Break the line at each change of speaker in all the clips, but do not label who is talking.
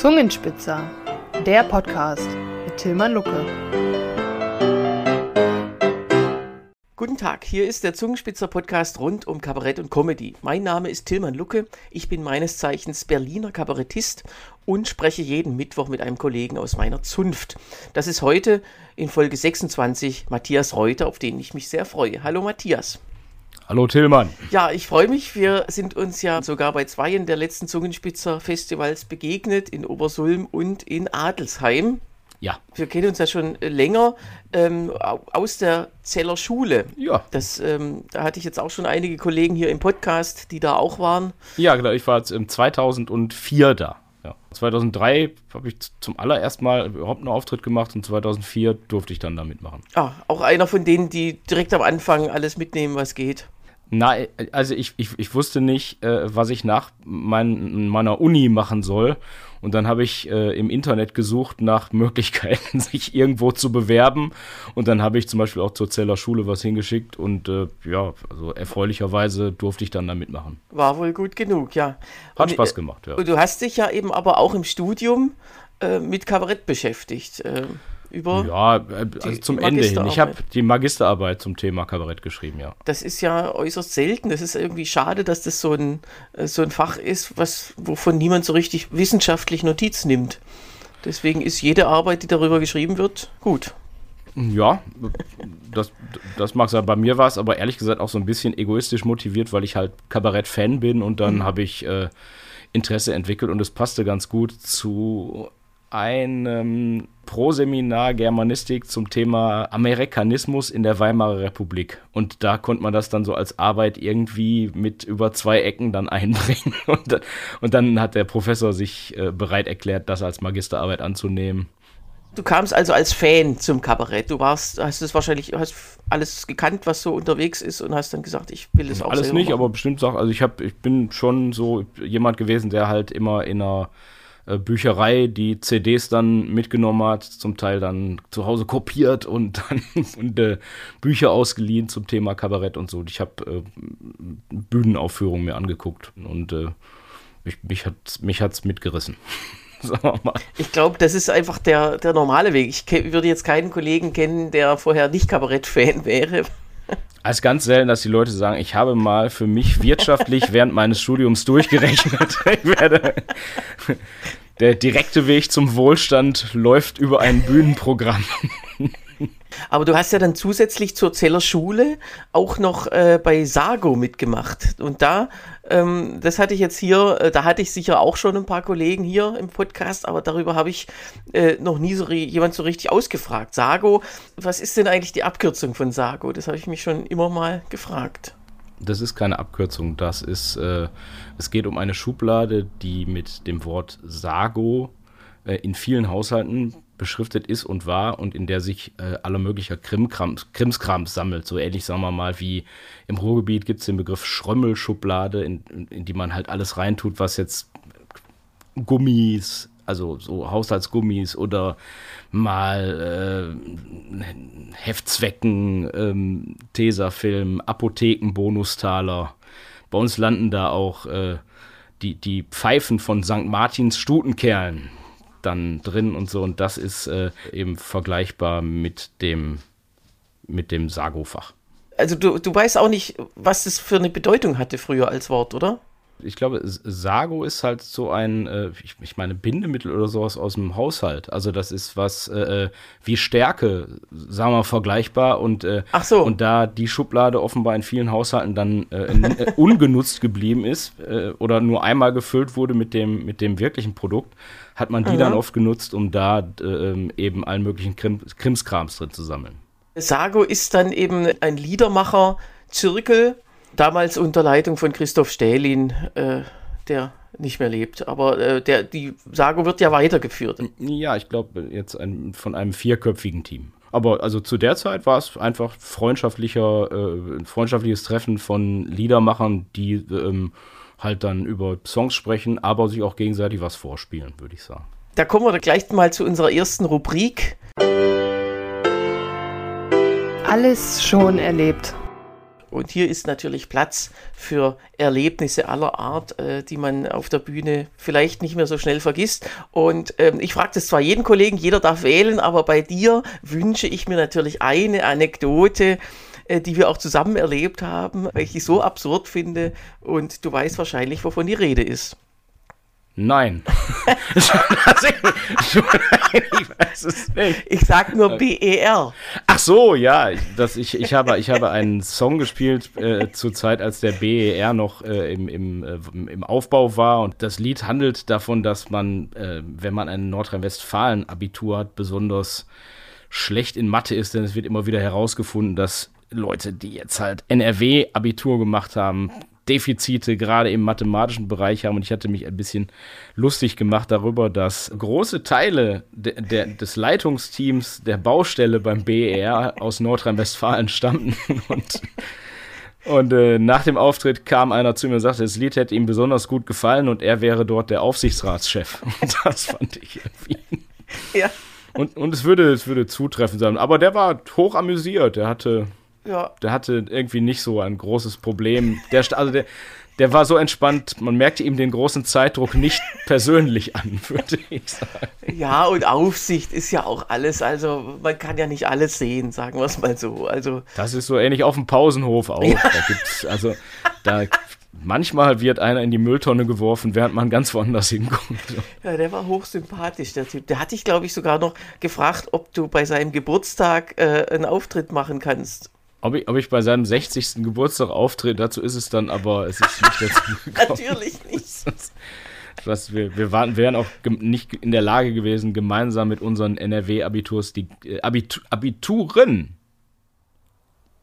Zungenspitzer, der Podcast mit Tilman Lucke.
Guten Tag, hier ist der Zungenspitzer Podcast rund um Kabarett und Comedy. Mein Name ist Tilman Lucke, ich bin meines Zeichens Berliner Kabarettist und spreche jeden Mittwoch mit einem Kollegen aus meiner Zunft. Das ist heute in Folge 26 Matthias Reuter, auf den ich mich sehr freue. Hallo Matthias.
Hallo Tillmann.
Ja, ich freue mich. Wir sind uns ja sogar bei zweien der letzten Zungenspitzer-Festivals begegnet, in Obersulm und in Adelsheim.
Ja.
Wir kennen uns ja schon länger ähm, aus der Zeller Schule.
Ja.
Das, ähm, da hatte ich jetzt auch schon einige Kollegen hier im Podcast, die da auch waren.
Ja, genau. Ich war jetzt im 2004 da. Ja. 2003 habe ich zum allerersten Mal überhaupt einen Auftritt gemacht und 2004 durfte ich dann da mitmachen.
Ah, auch einer von denen, die direkt am Anfang alles mitnehmen, was geht.
Nein, also ich, ich, ich wusste nicht, äh, was ich nach mein, meiner Uni machen soll. Und dann habe ich äh, im Internet gesucht nach Möglichkeiten, sich irgendwo zu bewerben. Und dann habe ich zum Beispiel auch zur Zeller Schule was hingeschickt. Und äh, ja, also erfreulicherweise durfte ich dann da mitmachen.
War wohl gut genug, ja.
Hat
und,
Spaß gemacht, ja.
Und du hast dich ja eben aber auch im Studium äh, mit Kabarett beschäftigt. Äh, über
ja, äh, also zum Ende hin. Ich habe die Magisterarbeit zum Thema Kabarett geschrieben, ja.
Das ist ja äußerst selten. Das ist irgendwie schade, dass das so ein, äh, so ein Fach ist, was, wovon niemand so richtig wissenschaftlich Notiz nimmt. Deswegen ist jede Arbeit, die darüber geschrieben wird, gut.
Ja, das, das mag sein. Bei mir war es aber ehrlich gesagt auch so ein bisschen egoistisch motiviert, weil ich halt Kabarett-Fan bin und dann mhm. habe ich äh, Interesse entwickelt und es passte ganz gut zu einem Proseminar Germanistik zum Thema Amerikanismus in der Weimarer Republik. Und da konnte man das dann so als Arbeit irgendwie mit über zwei Ecken dann einbringen. Und, und dann hat der Professor sich äh, bereit erklärt, das als Magisterarbeit anzunehmen.
Du kamst also als Fan zum Kabarett. Du warst, hast es wahrscheinlich, hast alles gekannt, was so unterwegs ist und hast dann gesagt, ich will es auch
Alles nicht, machen. aber bestimmt Sachen. Also ich habe, ich bin schon so jemand gewesen, der halt immer in einer Bücherei, die CDs dann mitgenommen hat, zum Teil dann zu Hause kopiert und dann und, äh, Bücher ausgeliehen zum Thema Kabarett und so. Ich habe äh, Bühnenaufführungen mir angeguckt und äh, mich, mich hat es mich hat's mitgerissen.
Ich glaube, das ist einfach der, der normale Weg. Ich würde jetzt keinen Kollegen kennen, der vorher nicht Kabarett-Fan wäre.
Es ganz selten, dass die Leute sagen, ich habe mal für mich wirtschaftlich während meines Studiums durchgerechnet. Werde, der direkte Weg zum Wohlstand läuft über ein Bühnenprogramm.
Aber du hast ja dann zusätzlich zur Zeller Schule auch noch äh, bei Sago mitgemacht. Und da, ähm, das hatte ich jetzt hier, äh, da hatte ich sicher auch schon ein paar Kollegen hier im Podcast, aber darüber habe ich äh, noch nie so jemand so richtig ausgefragt. Sago, was ist denn eigentlich die Abkürzung von Sago? Das habe ich mich schon immer mal gefragt.
Das ist keine Abkürzung, das ist, äh, es geht um eine Schublade, die mit dem Wort Sago äh, in vielen Haushalten beschriftet ist und war und in der sich äh, aller möglicher Krimkrams, Krimskrams sammelt. So ähnlich, sagen wir mal, wie im Ruhrgebiet gibt es den Begriff Schrömmelschublade, in, in, die man halt alles reintut, was jetzt Gummis, also so Haushaltsgummis oder mal äh, Heftzwecken, ähm, Tesafilm, Apotheken, Bonustaler. Bei uns landen da auch äh, die, die Pfeifen von St. Martins Stutenkerlen dann drin und so. Und das ist äh, eben vergleichbar mit dem, mit dem Sago-Fach.
Also du, du weißt auch nicht, was das für eine Bedeutung hatte früher als Wort, oder?
Ich glaube, Sago ist halt so ein, äh, ich, ich, meine, Bindemittel oder sowas aus dem Haushalt. Also das ist was äh, äh wie Stärke, sagen wir vergleichbar. Und, äh,
Ach so.
und da die Schublade offenbar in vielen Haushalten dann äh, äh, ungenutzt geblieben ist oder nur einmal gefüllt wurde mit dem, mit dem wirklichen Produkt, hat man die mhm. dann oft genutzt, um da ähm, eben allen möglichen Krim, Krimskrams drin zu sammeln.
Sago ist dann eben ein Liedermacher-Zirkel damals unter Leitung von Christoph Stählin, äh, der nicht mehr lebt. Aber äh, der, die Sago wird ja weitergeführt.
Ja, ich glaube jetzt ein, von einem vierköpfigen Team. Aber also zu der Zeit war es einfach freundschaftlicher, äh, freundschaftliches Treffen von Liedermachern, die ähm, halt dann über Songs sprechen, aber sich auch gegenseitig was vorspielen, würde ich sagen.
Da kommen wir gleich mal zu unserer ersten Rubrik.
Alles schon erlebt.
Und hier ist natürlich Platz für Erlebnisse aller Art, äh, die man auf der Bühne vielleicht nicht mehr so schnell vergisst. Und ähm, ich frage das zwar jeden Kollegen, jeder darf wählen, aber bei dir wünsche ich mir natürlich eine Anekdote, äh, die wir auch zusammen erlebt haben, weil ich so absurd finde. Und du weißt wahrscheinlich, wovon die Rede ist.
Nein.
ich sag nur BER.
Ach so, ja. Das, ich, ich, habe, ich habe einen Song gespielt äh, zur Zeit, als der BER noch äh, im, im, äh, im Aufbau war. Und das Lied handelt davon, dass man, äh, wenn man ein Nordrhein-Westfalen-Abitur hat, besonders schlecht in Mathe ist, denn es wird immer wieder herausgefunden, dass Leute, die jetzt halt NRW-Abitur gemacht haben, Defizite gerade im mathematischen Bereich haben. Und ich hatte mich ein bisschen lustig gemacht darüber, dass große Teile de, de, des Leitungsteams der Baustelle beim BER aus Nordrhein-Westfalen stammten. Und, und äh, nach dem Auftritt kam einer zu mir und sagte, das Lied hätte ihm besonders gut gefallen und er wäre dort der Aufsichtsratschef. Und das fand ich irgendwie. Ja. Und, und es würde, es würde zutreffend sein. Aber der war hoch amüsiert. Der hatte ja. Der hatte irgendwie nicht so ein großes Problem. Der, also der, der war so entspannt, man merkte ihm den großen Zeitdruck nicht persönlich an, würde ich sagen.
Ja, und Aufsicht ist ja auch alles, also man kann ja nicht alles sehen, sagen wir es mal so. Also,
das ist so ähnlich auf dem Pausenhof auch. Ja. Da gibt's, also da manchmal wird einer in die Mülltonne geworfen, während man ganz woanders hinkommt.
Ja, der war hochsympathisch, der Typ. Der hat dich, glaube ich, sogar noch gefragt, ob du bei seinem Geburtstag äh, einen Auftritt machen kannst.
Ob ich, ob ich bei seinem 60. Geburtstag auftrete, dazu ist es dann aber, es ist nicht dazu
gekommen. Natürlich nicht.
Was wir, wir waren, wären auch nicht in der Lage gewesen, gemeinsam mit unseren NRW-Abiturs die äh, Abitur, Abituren.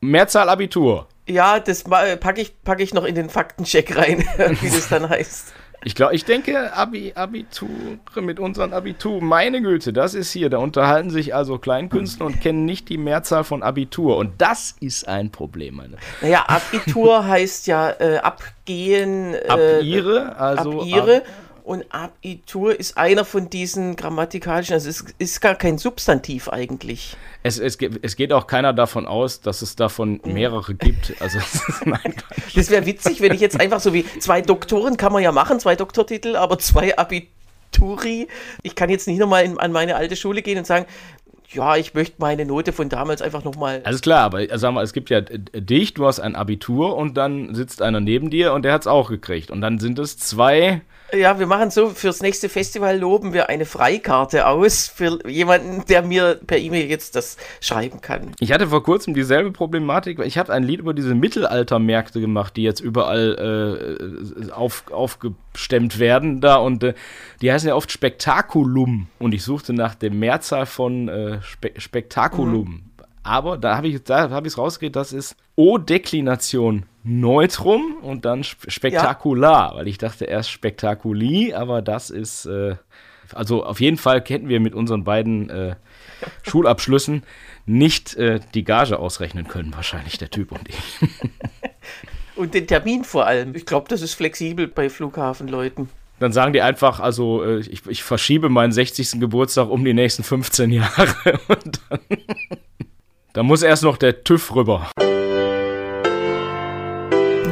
Mehrzahl Abitur.
Ja, das packe ich, pack ich noch in den Faktencheck rein, wie das dann heißt.
Ich glaube, ich denke, Abi, Abitur mit unseren Abitur, meine Güte, das ist hier. Da unterhalten sich also Kleinkünstler und kennen nicht die Mehrzahl von Abitur. Und das ist ein Problem, meine.
Naja, Abitur heißt ja äh, abgehen. Äh,
ab ihre, also.
Ab ihre. Ab und Abitur ist einer von diesen grammatikalischen, also es ist gar kein Substantiv eigentlich.
Es, es, es geht auch keiner davon aus, dass es davon mehrere gibt. Also,
nein, das wäre witzig, wenn ich jetzt einfach so wie zwei Doktoren kann man ja machen, zwei Doktortitel, aber zwei Abituri. Ich kann jetzt nicht nochmal an meine alte Schule gehen und sagen, ja, ich möchte meine Note von damals einfach nochmal.
Alles klar, aber äh, sag mal, es gibt ja dich, du hast ein Abitur und dann sitzt einer neben dir und der hat es auch gekriegt. Und dann sind es zwei
ja, wir machen so, fürs nächste Festival loben wir eine Freikarte aus für jemanden, der mir per E-Mail jetzt das schreiben kann.
Ich hatte vor kurzem dieselbe Problematik, ich habe ein Lied über diese Mittelaltermärkte gemacht, die jetzt überall äh, auf, aufgestemmt werden da und äh, die heißen ja oft Spektakulum und ich suchte nach der Mehrzahl von äh, Spe Spektakulum. Mhm. Aber da habe ich es hab rausgekriegt, das ist O-Deklination Neutrum und dann spektakular, ja. weil ich dachte erst spektakuli, aber das ist, äh, also auf jeden Fall hätten wir mit unseren beiden äh, Schulabschlüssen nicht äh, die Gage ausrechnen können, wahrscheinlich der Typ und ich.
und den Termin vor allem. Ich glaube, das ist flexibel bei Flughafenleuten.
Dann sagen die einfach, also äh, ich, ich verschiebe meinen 60. Geburtstag um die nächsten 15 Jahre und dann da muss erst noch der TÜV rüber.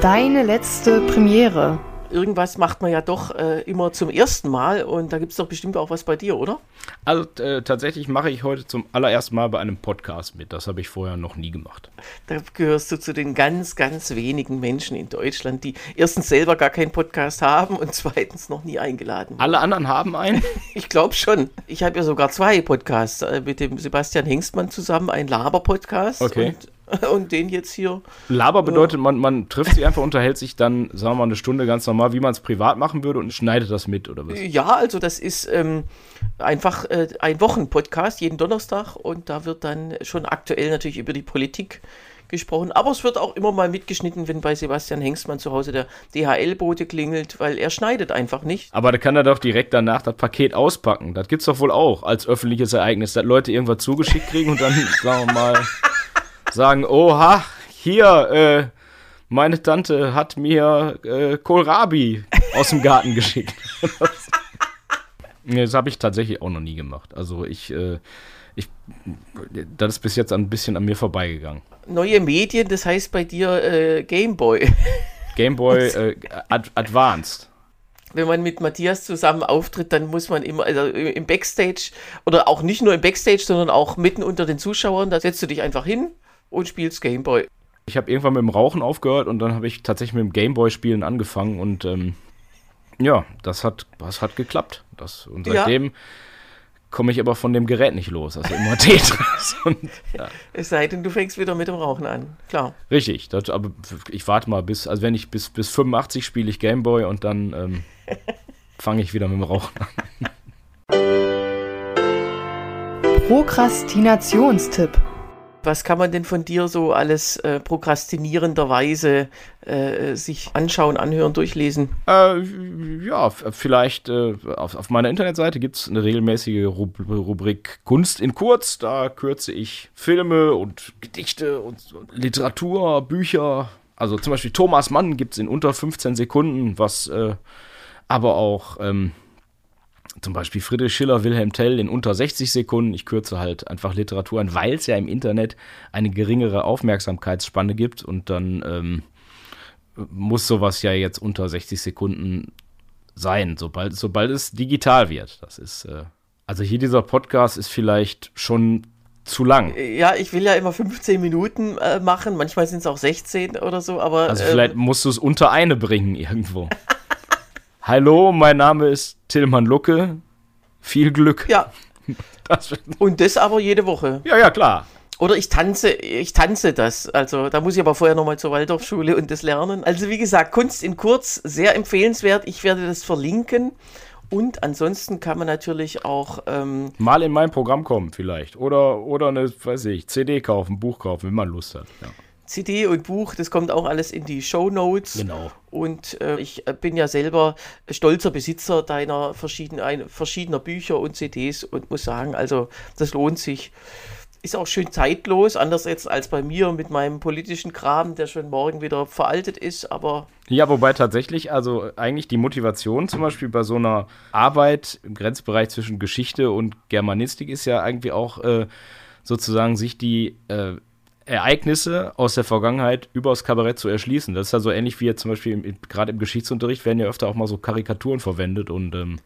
Deine letzte Premiere
irgendwas macht man ja doch äh, immer zum ersten Mal und da gibt es doch bestimmt auch was bei dir, oder?
Also äh, tatsächlich mache ich heute zum allerersten Mal bei einem Podcast mit. Das habe ich vorher noch nie gemacht.
Da gehörst du zu den ganz, ganz wenigen Menschen in Deutschland, die erstens selber gar keinen Podcast haben und zweitens noch nie eingeladen.
Alle anderen haben einen?
ich glaube schon. Ich habe ja sogar zwei Podcasts äh, mit dem Sebastian Hengstmann zusammen, ein Laber-Podcast.
Okay.
Und und den jetzt hier.
Laber bedeutet, man, man trifft sich einfach, unterhält sich dann, sagen wir mal, eine Stunde ganz normal, wie man es privat machen würde und schneidet das mit, oder was?
Ja, also das ist ähm, einfach äh, ein Wochenpodcast, jeden Donnerstag und da wird dann schon aktuell natürlich über die Politik gesprochen, aber es wird auch immer mal mitgeschnitten, wenn bei Sebastian Hengstmann zu Hause der DHL-Bote klingelt, weil er schneidet einfach nicht.
Aber da kann er doch direkt danach das Paket auspacken. Das gibt es doch wohl auch als öffentliches Ereignis, dass Leute irgendwas zugeschickt kriegen und dann, sagen wir mal sagen, oha, hier, äh, meine Tante hat mir äh, Kohlrabi aus dem Garten geschickt. Das habe ich tatsächlich auch noch nie gemacht. Also ich, äh, ich, das ist bis jetzt ein bisschen an mir vorbeigegangen.
Neue Medien, das heißt bei dir äh, Gameboy.
Gameboy äh, Ad Advanced.
Wenn man mit Matthias zusammen auftritt, dann muss man immer, also im Backstage, oder auch nicht nur im Backstage, sondern auch mitten unter den Zuschauern, da setzt du dich einfach hin und spielst Gameboy.
Ich habe irgendwann mit dem Rauchen aufgehört und dann habe ich tatsächlich mit dem Gameboy-Spielen angefangen und ähm, ja, das hat, das hat geklappt. Das, und seitdem ja. komme ich aber von dem Gerät nicht los. Also immer Tetris. und,
ja. Es sei denn, du fängst wieder mit dem Rauchen an, klar.
Richtig, das, aber ich warte mal bis, also wenn ich bis, bis 85 spiele ich Gameboy und dann ähm, fange ich wieder mit dem Rauchen an.
Prokrastinationstipp.
Was kann man denn von dir so alles äh, prokrastinierenderweise äh, sich anschauen, anhören, durchlesen?
Äh, ja, vielleicht äh, auf, auf, meiner Internetseite gibt es eine regelmäßige Rub Rubrik Kunst in Kurz. Da kürze ich Filme und Gedichte und Literatur, Bücher. Also zum Beispiel Thomas Mann gibt es in unter 15 Sekunden, was äh, aber auch ähm, zum Beispiel Friedrich Schiller, Wilhelm Tell in unter 60 Sekunden. Ich kürze halt einfach Literatur an, weil es ja im Internet eine geringere Aufmerksamkeitsspanne gibt und dann ähm, muss sowas ja jetzt unter 60 Sekunden sein, sobald, sobald es digital wird. Das ist, äh, also hier dieser Podcast ist vielleicht schon zu lang.
Ja, ich will ja immer 15 Minuten äh, machen, manchmal sind es auch 16 oder so, aber.
Also vielleicht äh, musst du es unter eine bringen irgendwo. Hallo, mein Name ist Tillmann Lucke. Viel Glück.
Ja. Das Und das aber jede Woche.
Ja, ja, klar.
Oder ich tanze, ich tanze das. Also da muss ich aber vorher nochmal zur Waldorfschule und das lernen. Also wie gesagt, Kunst in Kurz, sehr empfehlenswert. Ich werde das verlinken. Und ansonsten kann man natürlich auch. Ähm,
Mal in mein Programm kommen, vielleicht. Oder, oder eine, weiß ich, CD kaufen, Buch kaufen, wenn man Lust hat. Ja.
CD und Buch, das kommt auch alles in die Show Notes.
Genau.
Und äh, ich äh, bin ja selber stolzer Besitzer deiner verschiedenen, verschiedener Bücher und CDs und muss sagen, also das lohnt sich. Ist auch schön zeitlos, anders jetzt als bei mir mit meinem politischen Kram, der schon morgen wieder veraltet ist, aber.
Ja, wobei tatsächlich, also eigentlich die Motivation zum Beispiel bei so einer Arbeit im Grenzbereich zwischen Geschichte und Germanistik ist ja irgendwie auch äh, sozusagen sich die äh, Ereignisse aus der Vergangenheit übers Kabarett zu erschließen. Das ist ja so ähnlich wie jetzt zum Beispiel gerade im Geschichtsunterricht werden ja öfter auch mal so Karikaturen verwendet und ähm,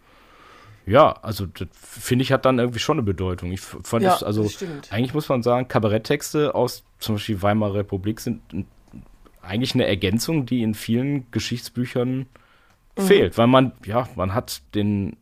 ja, also das finde ich hat dann irgendwie schon eine Bedeutung. Ich fand ja, es, also eigentlich muss man sagen, Kabaretttexte aus zum Beispiel Weimarer Republik sind eigentlich eine Ergänzung, die in vielen Geschichtsbüchern mhm. fehlt, weil man, ja, man hat den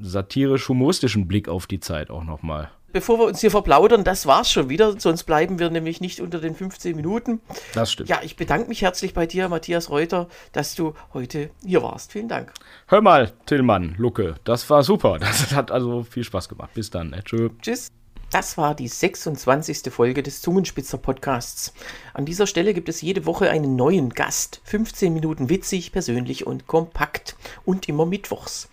satirisch-humoristischen Blick auf die Zeit auch nochmal
bevor wir uns hier verplaudern, das war's schon wieder, sonst bleiben wir nämlich nicht unter den 15 Minuten.
Das stimmt.
Ja, ich bedanke mich herzlich bei dir, Matthias Reuter, dass du heute hier warst. Vielen Dank.
Hör mal, Tillmann, Lucke, das war super. Das hat also viel Spaß gemacht. Bis dann. Ne?
Tschö. Tschüss. Das war die 26. Folge des Zungenspitzer Podcasts. An dieser Stelle gibt es jede Woche einen neuen Gast. 15 Minuten witzig, persönlich und kompakt. Und immer mittwochs.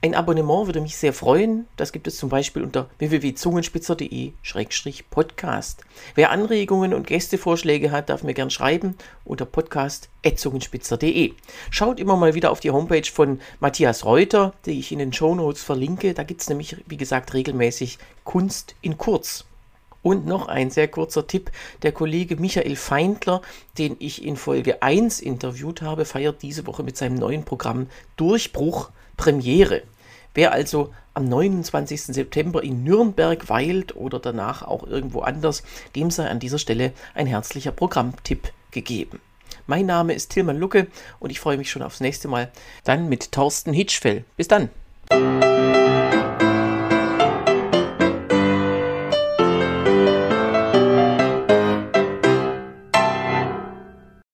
Ein Abonnement würde mich sehr freuen. Das gibt es zum Beispiel unter www.zungenspitzer.de-podcast. Wer Anregungen und Gästevorschläge hat, darf mir gern schreiben unter podcast.zungenspitzer.de. Schaut immer mal wieder auf die Homepage von Matthias Reuter, die ich in den Shownotes verlinke. Da gibt es nämlich, wie gesagt, regelmäßig Kunst in Kurz. Und noch ein sehr kurzer Tipp. Der Kollege Michael Feindler, den ich in Folge 1 interviewt habe, feiert diese Woche mit seinem neuen Programm Durchbruch Premiere. Wer also am 29. September in Nürnberg weilt oder danach auch irgendwo anders, dem sei an dieser Stelle ein herzlicher Programmtipp gegeben. Mein Name ist Tilman Lucke und ich freue mich schon aufs nächste Mal. Dann mit Thorsten Hitschfell. Bis dann.